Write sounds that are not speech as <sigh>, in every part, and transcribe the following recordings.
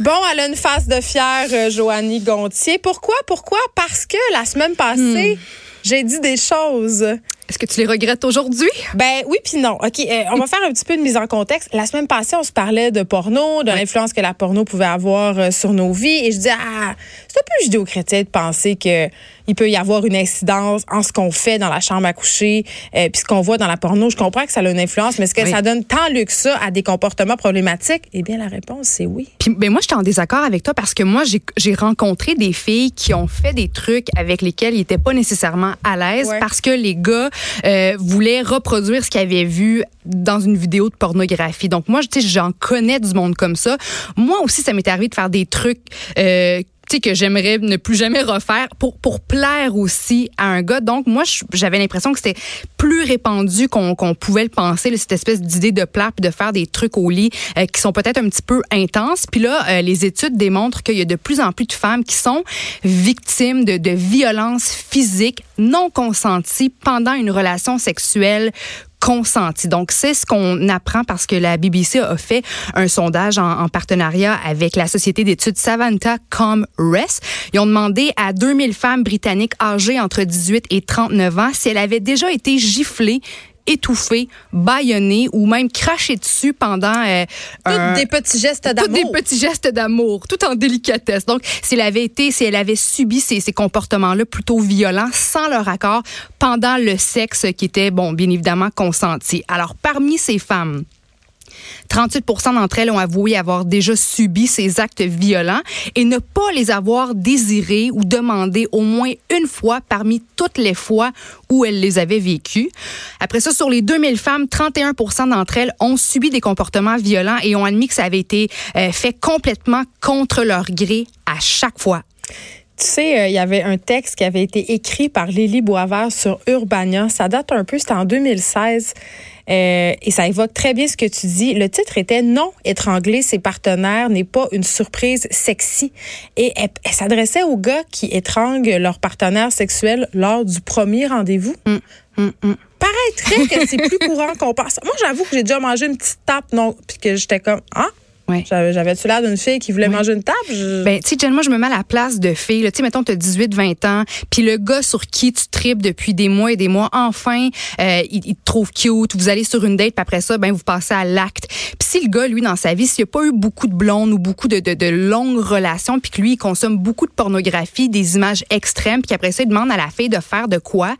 Bon, elle a une face de fière, euh, Joanie Gontier. Pourquoi? Pourquoi? Parce que la semaine passée, Hmm. j'ai dit des choses. Est-ce que tu les regrettes aujourd'hui? Ben oui puis non. OK, euh, on va faire un petit peu de mise en contexte. La semaine passée, on se parlait de porno, de l'influence que la porno pouvait avoir euh, sur nos vies et je dis ah, c'est un peu judéo-chrétien de penser que il peut y avoir une incidence en ce qu'on fait dans la chambre à coucher euh, puis ce qu'on voit dans la porno. Je comprends que ça a une influence, mais est-ce que Oui. ça donne tant lieu que ça à des comportements problématiques? Eh bien la réponse c'est oui. Puis ben moi, j'étais en désaccord avec toi parce que moi, j'ai- rencontré des filles qui ont fait des trucs avec lesquels ils étaient pas nécessairement à l'aise parce que les gars euh, voulaient reproduire ce qu'ils avaient vu dans une vidéo de pornographie. Donc moi, j'en connais du monde comme ça. Moi aussi, ça m'est arrivé de faire des trucs. Euh, que j'aimerais ne plus jamais refaire pour pour plaire aussi à un gars. Donc moi j'avais l'impression que c'était plus répandu qu'on qu'on pouvait le penser cette espèce d'idée de plaire puis de faire des trucs au lit euh, qui sont peut-être un petit peu intenses. Puis là euh, les études démontrent qu'il y a de plus en plus de femmes qui sont victimes de de violences physiques non consenties pendant une relation sexuelle Donc, c'est ce qu'on apprend parce que la BBC a fait un sondage en, en partenariat avec la société d'études Savanta ComRes. Ils ont demandé à 2000 femmes britanniques âgées entre 18 et 39 ans si elles avaient déjà été giflées étouffées, bâillonnées ou même crachées dessus pendant euh, un- des petits gestes tous d'amour. des petits gestes d'amour, tout en délicatesse. Donc, si elle avait été, si elle avait subi ces, ces comportements-là plutôt violents, sans leur accord, pendant le sexe qui était, bon, bien évidemment, consenti. Alors, parmi ces femmes, 38 d'entre elles ont avoué avoir déjà subi ces actes violents et ne pas les avoir désirés ou demandés au moins une fois parmi toutes les fois où elles les avaient vécus. Après ça, sur les 2000 femmes, 31% d'entre elles ont subi des comportements violents et ont admis que ça avait été euh, fait complètement contre leur gré à chaque fois. Tu sais, euh, il y avait un texte qui avait été écrit par Lily Boisvert sur Urbania. Ça date un peu, c'était en 2016. Euh, et ça évoque très bien ce que tu dis. Le titre était Non, étrangler ses partenaires n'est pas une surprise sexy. Et elle, elle s'adressait aux gars qui étranglent leur partenaire sexuel lors du premier rendez-vous. Hum, hum. Paraîtrait que c'est plus <laughs> courant qu'on pense. Moi, j'avoue que j'ai déjà mangé une petite tape, non, puis que j'étais comme Ah, Ouais. j'avais-tu l'air d'une fille qui voulait Ouais. manger une tape? Je- Ben, tu sais, moi, je me mets à la place de filles. là. Tu sais, mettons, tu as 18, 20 ans, puis le gars sur qui tu tripes depuis des mois et des mois, enfin, euh, il, il te trouve cute, vous allez sur une date, puis après ça, ben, vous passez à l'acte. Puis si le gars, lui, dans sa vie, s'il n'a pas eu beaucoup de blondes ou beaucoup de, de, de longues relations, puis que lui, il consomme beaucoup de pornographie, des images extrêmes, puis qu'après ça, il demande à la fille de faire de quoi,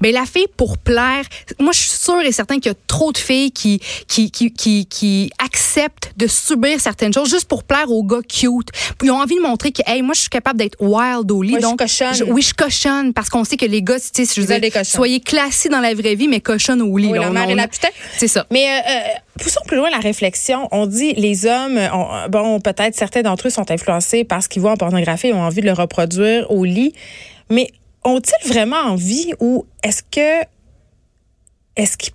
ben, la fille, pour plaire, moi, je suis sûre et certain qu'il y a trop de filles qui, qui, qui, qui, qui acceptent de subir certaines choses juste pour plaire aux gars cute. Puis ils ont envie de montrer que, hey, moi, je suis capable d'être wild au lit. Moi, je donc, cochonne. oui, je cochonne parce qu'on sait que les gars, tu sais, je veux dire, soyez classés dans la vraie vie, mais cochonne au lit. Oui, là. la On- mère et on- la putain. C'est ça. Mais euh, euh, poussons plus loin la réflexion. On dit les hommes, euh, bon, peut-être certains d'entre eux sont influencés par ce qu'ils voient en pornographie et ont envie de le reproduire au lit. Mais ont-ils vraiment envie ou est-ce que est-ce qu'ils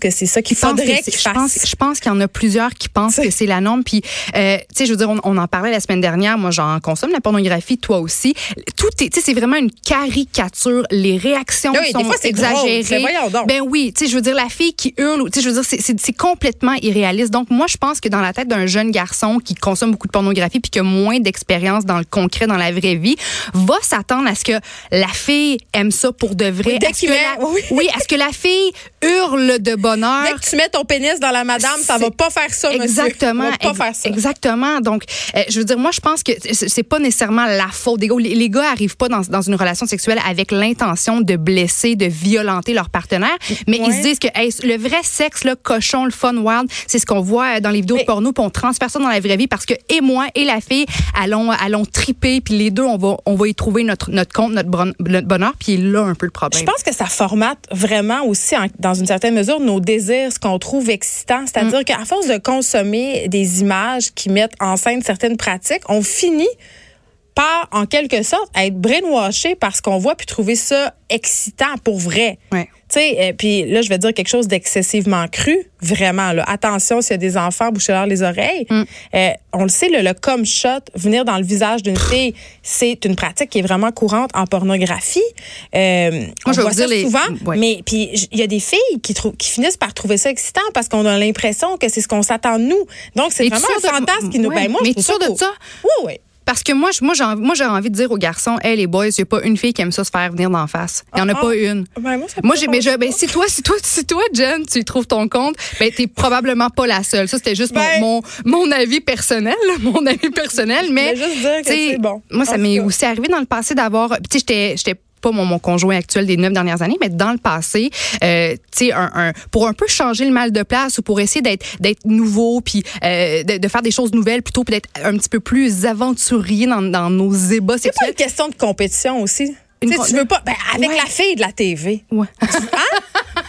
que c'est ça qu'il faudrait qu'ils je pense, fassent? je pense qu'il y en a plusieurs qui pensent que c'est la norme. Puis, euh, tu sais, je veux dire, on, on en parlait la semaine dernière. Moi, j'en consomme la pornographie, toi aussi. Tout est, tu sais, c'est vraiment une caricature. Les réactions Oui, des sont fois, drôle. exagérées. Mais voyons donc. Ben oui, tu sais, je veux dire, la fille qui hurle, tu sais, je veux dire, c'est- complètement irréaliste. Donc, moi, je pense que dans la tête d'un jeune garçon qui consomme beaucoup de pornographie puis qui a moins d'expérience dans le concret, dans la vraie vie, va s'attendre à ce que la fille aime ça pour de vrai. Est-ce que oui, est-ce que la fille hurle de bonheur? Dès que tu mets ton pénis dans la madame, ça va pas faire ça, monsieur. Exactement. Ça va pas ex- faire ça. Exactement. Donc, euh, je veux dire, moi, je pense que c'est pas nécessairement la faute des gars. Les, les gars arrivent pas dans, dans une relation sexuelle avec l'intention de blesser, de violenter leur partenaire, mais ils se disent que hey, le vrai sexe, le cochon, le fun wild, c'est ce qu'on voit euh, dans les vidéos Mais- de porno, puis on transfère ça dans la vraie vie parce que et moi et la fille allons allons triper, puis les deux, on va on va y trouver notre notre compte, notre, bonheur, puis là un peu le problème. Je pense que ça formate vraiment aussi, en- dans une certaine mesure, nos désirs, ce qu'on trouve excitant. C'est-à-dire qu'à force de consommer des images qui mettent en scène certaines pratiques, on finit par, en quelque sorte, être brainwashé par ce qu'on voit puis trouver ça excitant pour vrai. Ouais. Tu sais, euh, puis là, je vais dire quelque chose d'excessivement cru, vraiment. Là. Attention, s'il y a des enfants, bouchez-leur les oreilles. Mm. Euh, on le sait, le, le cum shot, venir dans le visage d'une fille, c'est une pratique qui est vraiment courante en pornographie. Euh, on je voit ça les- souvent, ouais. mais puis il y a des filles qui, qui finissent par trouver ça excitant parce qu'on a l'impression que c'est ce qu'on s'attend de nous. Donc, c'est vraiment un de- fantasme qui nous... Ouais, Ben, moi, mais je trouve sûre de cool. ça? Oui, oui. Parce que moi, moi, j'ai envie, moi, j'aurais envie de dire aux garçons, hey, les boys, il n'y a pas une fille qui aime ça se faire venir d'en face. Il n'y en a Ah, pas ah. une. Ben, moi, ça Moi, j'ai, mais je, ben, si toi, si toi, si toi, Jen, tu y trouves ton compte, ben, t'es probablement pas la seule. Ça, c'était juste mon- Ben- mon, mon, avis personnel, <laughs> mon avis personnel, mais. Je juste dire que c'est bon. Moi, ça m'est aussi arrivé dans le passé d'avoir, tu sais, j'étais, j'étais pas mon, mon conjoint actuel des neuf dernières années, mais dans le passé, euh, tu sais, un, un, pour un peu changer le mal de place ou pour essayer d'être d'être nouveau, puis euh, de, de faire des choses nouvelles plutôt, puis d'être un petit peu plus aventurier dans, dans nos ébats C'est pas une question de compétition aussi. Une Tu veux pas. Ben, avec Ouais. la fille de la TV. Ouais. tu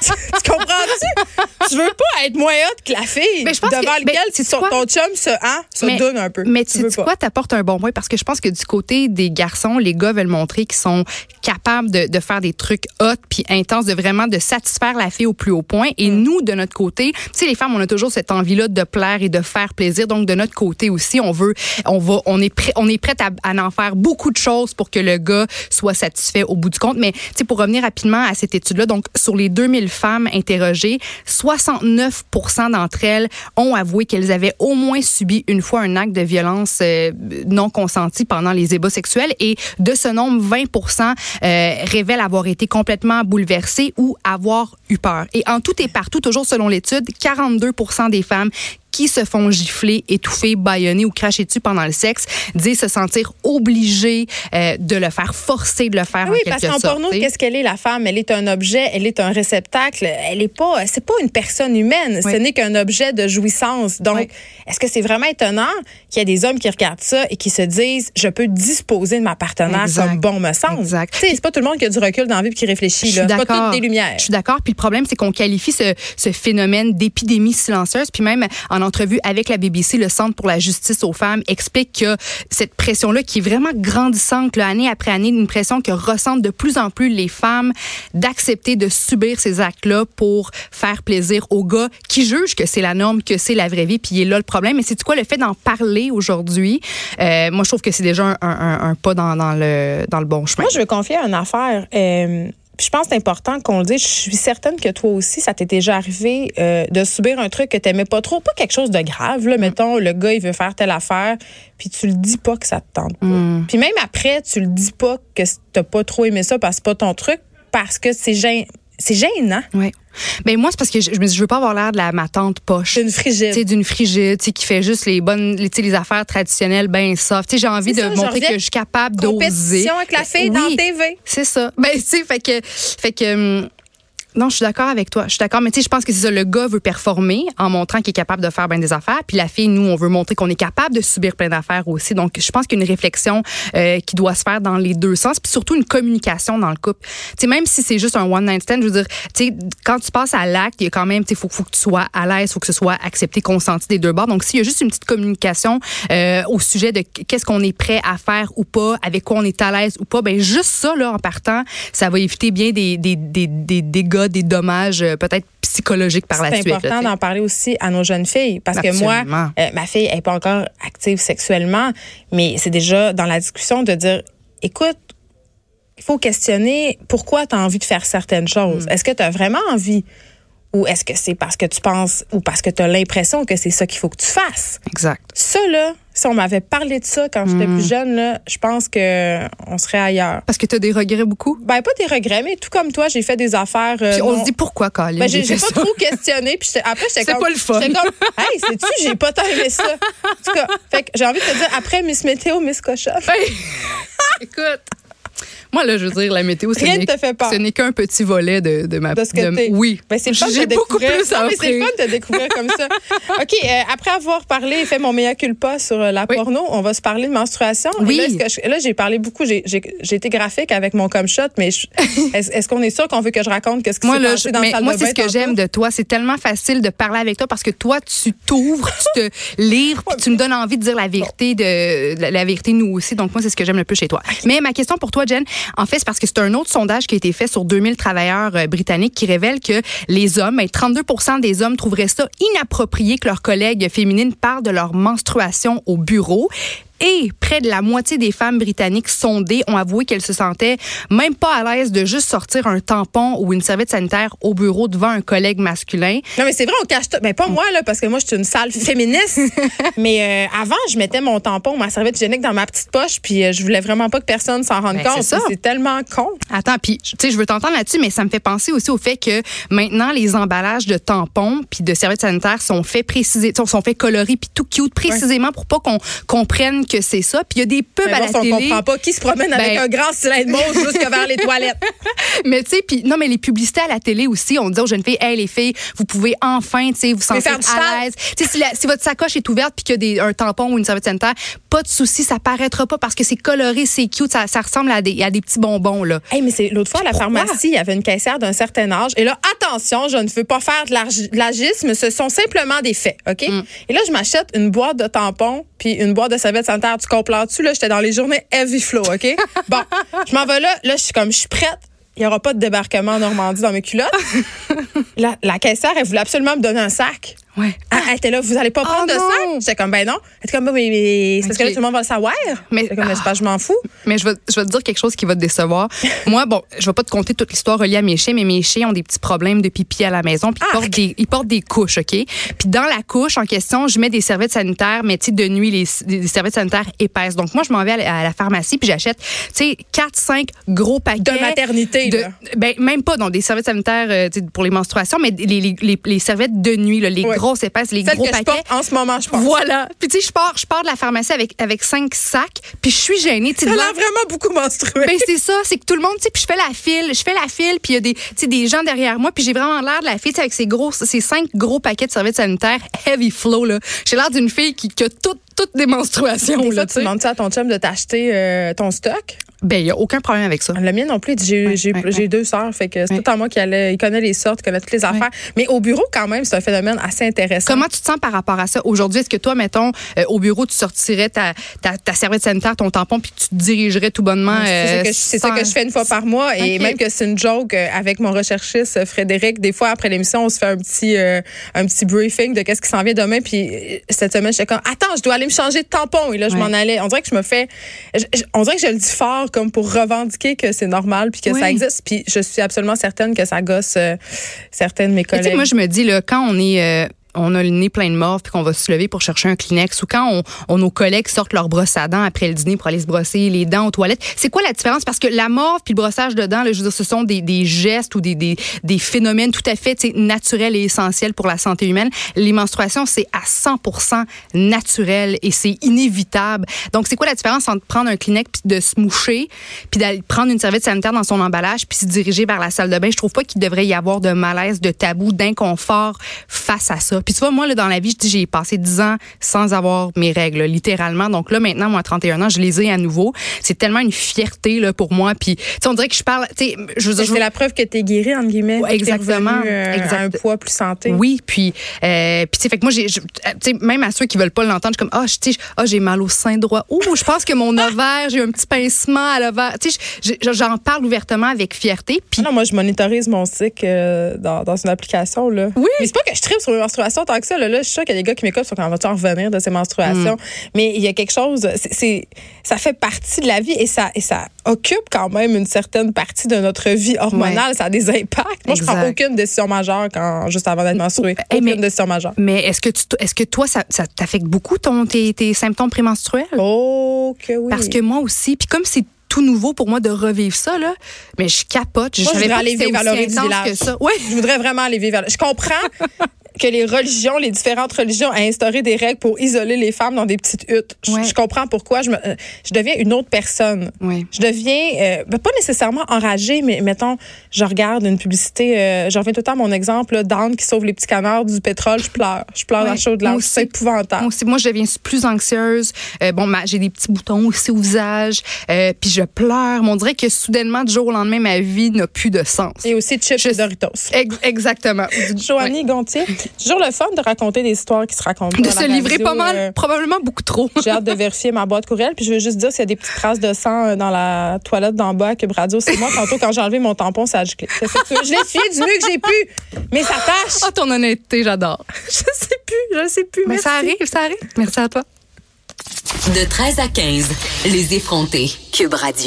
<laughs> comprends-tu? tu veux pas être moins hot que la fille Mais je pense devant que- lequel mais sais-tu ton, ton chum se, hein, se Mais- donne un peu. Mais tu tu sais quoi, t'apportes un bon point parce que je pense que du côté des garçons, les gars veulent montrer qu'ils sont capables de, de faire des trucs hot puis intenses, de vraiment de satisfaire la fille au plus haut point. Et Mm. nous, de notre côté, tu sais, les femmes, on a toujours cette envie-là de plaire et de faire plaisir. Donc, de notre côté aussi, on veut, on va, on est prêt, on est prête à, à en faire beaucoup de choses pour que le gars soit satisfait au bout du compte. Mais, tu sais, pour revenir rapidement à cette étude-là, donc, sur les 2000 femmes interrogées, 69% d'entre elles ont avoué qu'elles avaient au moins subi une fois un acte de violence euh, non consenti pendant les ébats sexuels et de ce nombre 20% euh, révèlent avoir été complètement bouleversées ou avoir eu peur. Et en tout et partout, toujours selon l'étude, 42 des femmes qui se font gifler, étouffer, bâillonner ou cracher dessus pendant le sexe disent se sentir obligées euh, de le faire, forcées de le faire Oui, en parce qu'en porno, qu'est-ce qu'elle est, la femme? Elle est un objet, elle est un réceptacle. Elle est pas, c'est pas une personne humaine. Ce n'est qu'un objet de jouissance. Donc, Oui. est-ce que c'est vraiment étonnant qu'il y ait des hommes qui regardent ça et qui se disent, je peux disposer de ma partenaire Exact. comme bon me semble? Exact. Tu sais, c'est pas tout le monde qui a du recul dans la vie et qui réfléchit, C'est pas toutes des lumières. Je suis d'accord. Puis le problème, c'est qu'on qualifie ce, ce phénomène d'épidémie silencieuse. Puis même en entrevue avec la BBC, le Centre pour la justice aux femmes explique que cette pression-là, qui est vraiment grandissante, là, année après année, une pression que ressentent de plus en plus les femmes d'accepter de subir ces actes-là pour faire plaisir aux gars qui jugent que c'est la norme, que c'est la vraie vie. Puis il est là le problème. Mais c'est quoi le fait d'en parler aujourd'hui? Euh, moi, je trouve que c'est déjà un, pas dans, le, dans le bon chemin. Moi, je veux confier une affaire. Euh, je pense que c'est important qu'on le dise. Je suis certaine que toi aussi, ça t'est déjà arrivé euh, de subir un truc que t'aimais pas trop. Pas quelque chose de grave. Là. Mettons, le gars, il veut faire telle affaire, puis tu le dis pas que ça te tente pas. Puis même après, tu le dis pas que t'as pas trop aimé ça parce que c'est pas ton truc, parce que c'est gênant. C'est gênant. Oui. Ben moi c'est parce que je, je me dis je veux pas avoir l'air de la ma tante poche. C'est une frigide. Tu sais, d'une frigide, tu sais, qui fait juste les bonnes, les, tu sais, les affaires traditionnelles, ben soft. Tu sais, j'ai envie de ça, montrer que je suis capable d'oser. Compétition avec la fille dans TV. C'est ça. Ben, tu sais, fait que, fait que, hum, non, je suis d'accord avec toi. Je suis d'accord, mais tu sais, je pense que c'est ça. Le gars veut performer en montrant qu'il est capable de faire bien des affaires, puis la fille, nous, on veut montrer qu'on est capable de subir plein d'affaires aussi. Donc, je pense qu'il y a une réflexion euh, qui doit se faire dans les deux sens, puis surtout une communication dans le couple. Tu sais, même si c'est juste un one night stand, je veux dire, tu sais, quand tu passes à l'acte, il y a quand même, tu sais, faut, faut que tu sois à l'aise, faut que ce soit accepté, consenti des deux bords. Donc, s'il y a juste une petite communication euh, au sujet de qu'est-ce qu'on est prêt à faire ou pas, avec quoi on est à l'aise ou pas, ben juste ça là en partant, ça va éviter bien des des des, des dégâts, des dommages euh, peut-être psychologiques par la C'est suite. là, important d'en parler aussi à nos jeunes filles parce que moi, euh, ma fille n'est pas encore active sexuellement, mais c'est déjà dans la discussion de dire, écoute, il faut questionner pourquoi tu as envie de faire certaines choses. Mm. Est-ce que tu as vraiment envie? Ou est-ce que c'est parce que tu penses ou parce que tu as l'impression que c'est ça qu'il faut que tu fasses? Exact. Ça, là, si on m'avait parlé de ça quand j'étais Mm. plus jeune, là, je pense que on serait ailleurs. Parce que tu as des regrets beaucoup? Ben, pas des regrets, mais tout comme toi, j'ai fait des affaires. euh, Puis on non- se dit pourquoi, Colin? ben, j'ai pas ça? trop questionné. Puis après, j'étais C'est comme. pas le fun. J'étais comme, hey, sais-tu, j'ai pas tant aimé ça. En tout cas, fait que j'ai envie de te dire, après Miss Météo, Miss Cochon. <laughs> Hey! Écoute. Moi, là, je veux dire, la météo, ce Rien ne n'est- te fait peur. ce n'est qu'un petit volet de, de ma... De ce que t'es. Oui. Ben, c'est fun de J'ai beaucoup découvrir. plus Non, mais c'est fun de découvrir comme ça. <laughs> OK, euh, après avoir parlé et fait mon meilleur culpa sur euh, la Oui. porno, on va se parler de menstruation. Oui. Là, j'ai parlé beaucoup. J'ai été graphique avec mon com shot, mais <laughs> est-ce qu'on est sûr qu'on veut que je raconte qu'est-ce qui Moi, s'est passé dans mais le salle moi de c'est ce que j'aime de toi. C'est tellement facile de parler avec toi parce que toi, tu t'ouvres, tu te livres, puis tu me donnes envie de dire la vérité, de la, la vérité nous aussi. Donc, moi, c'est ce que j'aime le plus chez toi. Mais ma question pour toi, Jen, En fait, c'est parce que c'est un autre sondage qui a été fait sur 2000 travailleurs euh, britanniques qui révèle que les hommes, 32 ben, des hommes trouveraient ça inapproprié que leurs collègues féminines parlent de leur menstruation au bureau et près de la moitié des femmes britanniques sondées ont avoué qu'elles se sentaient même pas à l'aise de juste sortir un tampon ou une serviette sanitaire au bureau devant un collègue masculin. Non, mais c'est vrai, on cache tout. Mais pas moi, là, parce que moi, je suis une salle féministe. <laughs> mais euh, avant, je mettais mon tampon ou ma serviette hygiénique dans ma petite poche, puis euh, je voulais vraiment pas que personne s'en rende ben, compte. C'est tellement con. Attends, puis, tu sais, je veux t'entendre là-dessus, mais ça me fait penser aussi au fait que maintenant, les emballages de tampons puis de serviettes sanitaires sont faits préciser, sont faits colorés puis tout cute précisément pour pas qu'on comprenne que c'est ça. Puis il y a des pubs à la on comprend pas qui se promène avec ben un grand cylindre mauve jusque vers les toilettes. <laughs> mais tu sais, puis non, mais les publicités à la télé aussi, on dit aux jeunes filles, hey les filles, vous pouvez enfin, tu sais, vous sentir à l'aise. Tu sais, si, votre sacoche est ouverte puis qu'il y a un tampon ou une serviette sanitaire, pas de souci, ça paraîtra pas parce que c'est coloré, c'est cute, ça, ça ressemble à des, à des petits bonbons là. Hey, mais c'est l'autre fois à la pharmacie, il y avait une caissière d'un certain âge et là, attention, je ne veux pas faire de l'agisme, ce sont simplement des faits, ok? Mm. Et là, je m'achète une boîte de tampons puis une boîte de serviettes Tu comprends-tu? Là, j'étais dans les journées heavy flow, OK? <laughs> Bon, je m'en vais là. Là, je suis comme, je suis prête. Il n'y aura pas de débarquement en Normandie dans mes culottes. <laughs> la, la caissière, elle voulait absolument me donner un sac. Ouais. Ah, elle était là, vous allez pas oh prendre de sac? J'étais comme, ben non. Elle était comme, mais, mais c'est parce que là, tout le monde va le savoir. Mais, comme, ah. je m'en fous. Mais je vais, je vais te dire quelque chose qui va te décevoir. <laughs> Moi, bon, je vais pas te conter toute l'histoire reliée à mes chiens, mais mes chiens ont des petits problèmes de pipi à la maison, puis ils, portent des, ils portent des couches, OK? Puis dans la couche en question, je mets des serviettes sanitaires, mais tu de nuit, les, des serviettes sanitaires épaisses. Donc moi, je m'en vais à la, pharmacie, puis j'achète, tu sais, 4, 5 gros paquets. De maternité, de, Ben, même pas, dans des serviettes sanitaires euh, pour les menstruations, mais les, les, les, serviettes de nuit, là, les grosses épaisses, les gros paquets. en ce moment, je pense. Voilà. Puis tu sais, je pars, je pars de la pharmacie avec avec cinq sacs, puis je suis gênée. Ça a l'air vraiment beaucoup menstrué. Ben c'est ça, c'est que tout le monde, tu sais, puis je fais la file, je fais la file, puis il y a des, tu sais, des gens derrière moi, puis j'ai vraiment l'air de la fille avec ces gros, ces cinq gros paquets de serviettes sanitaires heavy flow là. J'ai l'air d'une fille qui, qui a tout toutes des menstruations. Des là, tu demandes à ton chum de t'acheter euh, ton stock? Ben, il n'y a aucun problème avec ça. Le mien non plus. J'ai j'ai deux sœurs, fait que c'est tout à moi qui allait. Il connaît les sortes, il connaît toutes les affaires. Mais au bureau, quand même, c'est un phénomène assez intéressant. Comment tu te sens par rapport à ça? Aujourd'hui? Est-ce que toi, mettons, euh, au bureau, tu sortirais ta, ta, ta, serviette sanitaire, ton tampon, puis tu te dirigerais tout bonnement? c'est ça, euh, que je fais une fois par mois. Et même que c'est une joke avec mon recherchiste Frédéric. Des fois, après l'émission, on se fait un petit, un petit briefing de qu'est-ce qui s'en vient demain. Puis cette semaine, j'étais comme, attends, je dois aller me changer de tampon. Et là, je m'en allais. On dirait que je me fais. on dirait que je le dis fort comme pour revendiquer que c'est normal puis que ça existe. Puis je suis absolument certaine que ça gosse euh, certaines de mes collègues. moi, je me dis, là, quand on est. Euh, on a le nez plein de morve puis qu'on va se lever pour chercher un Kleenex ou quand on, nos collègues sortent leur brosse à dents après le dîner pour aller se brosser les dents aux toilettes. C'est quoi la différence? Parce que la morve puis le brossage de dents, là, je veux dire, ce sont des, des gestes ou des, des, des, phénomènes tout à fait naturels et essentiels pour la santé humaine. Les menstruations, c'est à 100% naturel et c'est inévitable. Donc, c'est quoi la différence entre prendre un Kleenex puis de se moucher puis d'aller prendre une serviette sanitaire dans son emballage puis se diriger vers la salle de bain? Je trouve pas qu'il devrait y avoir de malaise, de tabou, d'inconfort face à ça. Puis tu vois, moi, là, dans la vie, je dis, j'ai passé 10 ans sans avoir mes règles, littéralement. Donc là, maintenant, moi, à 31 ans, je les ai à nouveau. C'est tellement une fierté là, pour moi. Puis, on dirait que je parle, je C'est la preuve que tu es guérie, entre guillemets. exactement. Euh, un poids plus santé. Oui, puis, euh, puis tu sais, fait que moi, j'ai, tu sais, même à ceux qui veulent pas l'entendre, je suis comme, ah, oh, oh, j'ai mal au sein droit. Ouh, je pense que mon <laughs> ovaire, j'ai un petit pincement à l'ovaire. Tu sais, j'en parle ouvertement avec fierté. Puis, non, moi, je monitorise mon cycle euh, dans, dans, une application, là. Oui. Mais c'est pas que je tripe sur mes menstruations tant que ça, là. là je suis sûre qu'il y a des gars qui m'écoutent sur quand va-tu en revenir de ces menstruations? Mm. Mais il y a quelque chose, c'est, ça fait partie de la vie et ça, et ça occupe quand même une certaine partie de notre vie hormonale. Ça a des impacts. Moi, je prends aucune décision majeure quand, juste avant d'être menstruée. Aucune mais, décision majeure. Mais est-ce que, tu, est-ce que toi, ça, ça t'affecte beaucoup ton, tes, tes symptômes prémenstruels? Oh, que oui. Parce que moi aussi. Puis comme c'est tout nouveau pour moi de revivre ça là, mais je capote. Je, moi, je voudrais aller vivre à du village. Que ça. Ouais. Je voudrais vraiment aller vivre. Je comprends <laughs> que les religions, les différentes religions, ont instauré des règles pour isoler les femmes dans des petites huttes. Je, comprends pourquoi. Je, me, euh, je deviens une autre personne. Je deviens, euh, ben, pas nécessairement enragée, mais mettons, je regarde une publicité, euh, je reviens tout le temps à mon exemple, d'Anne qui sauve les petits canards du pétrole, je pleure. Je pleure dans la chaude de C'est épouvantable. Moi, aussi, moi, je deviens plus anxieuse. bon, j'ai des petits boutons aussi au visage, puis je pleure. on dirait que soudainement, du jour au lendemain, ma vie n'a plus de sens. Et aussi chips et Doritos. exactement. <laughs> Joanie Gontier, toujours le fun de raconter des histoires qui se racontent. De pas se la livrer radio, pas mal, euh, probablement beaucoup trop. J'ai hâte de vérifier ma boîte courriel. Puis je veux juste dire s'il y a des petites traces de sang euh, dans la toilette d'en bas à Cube Radio. C'est moi, tantôt, quand j'ai enlevé mon tampon, ça a giclé. Je l'ai essuyé du mieux que j'ai pu. Mais ça tâche. Ah, ton honnêteté, j'adore. Je sais plus. Je sais plus. Mais Merci. ça arrive, ça arrive. Merci à toi. De 13 à 15, les effrontés. Cube Radio.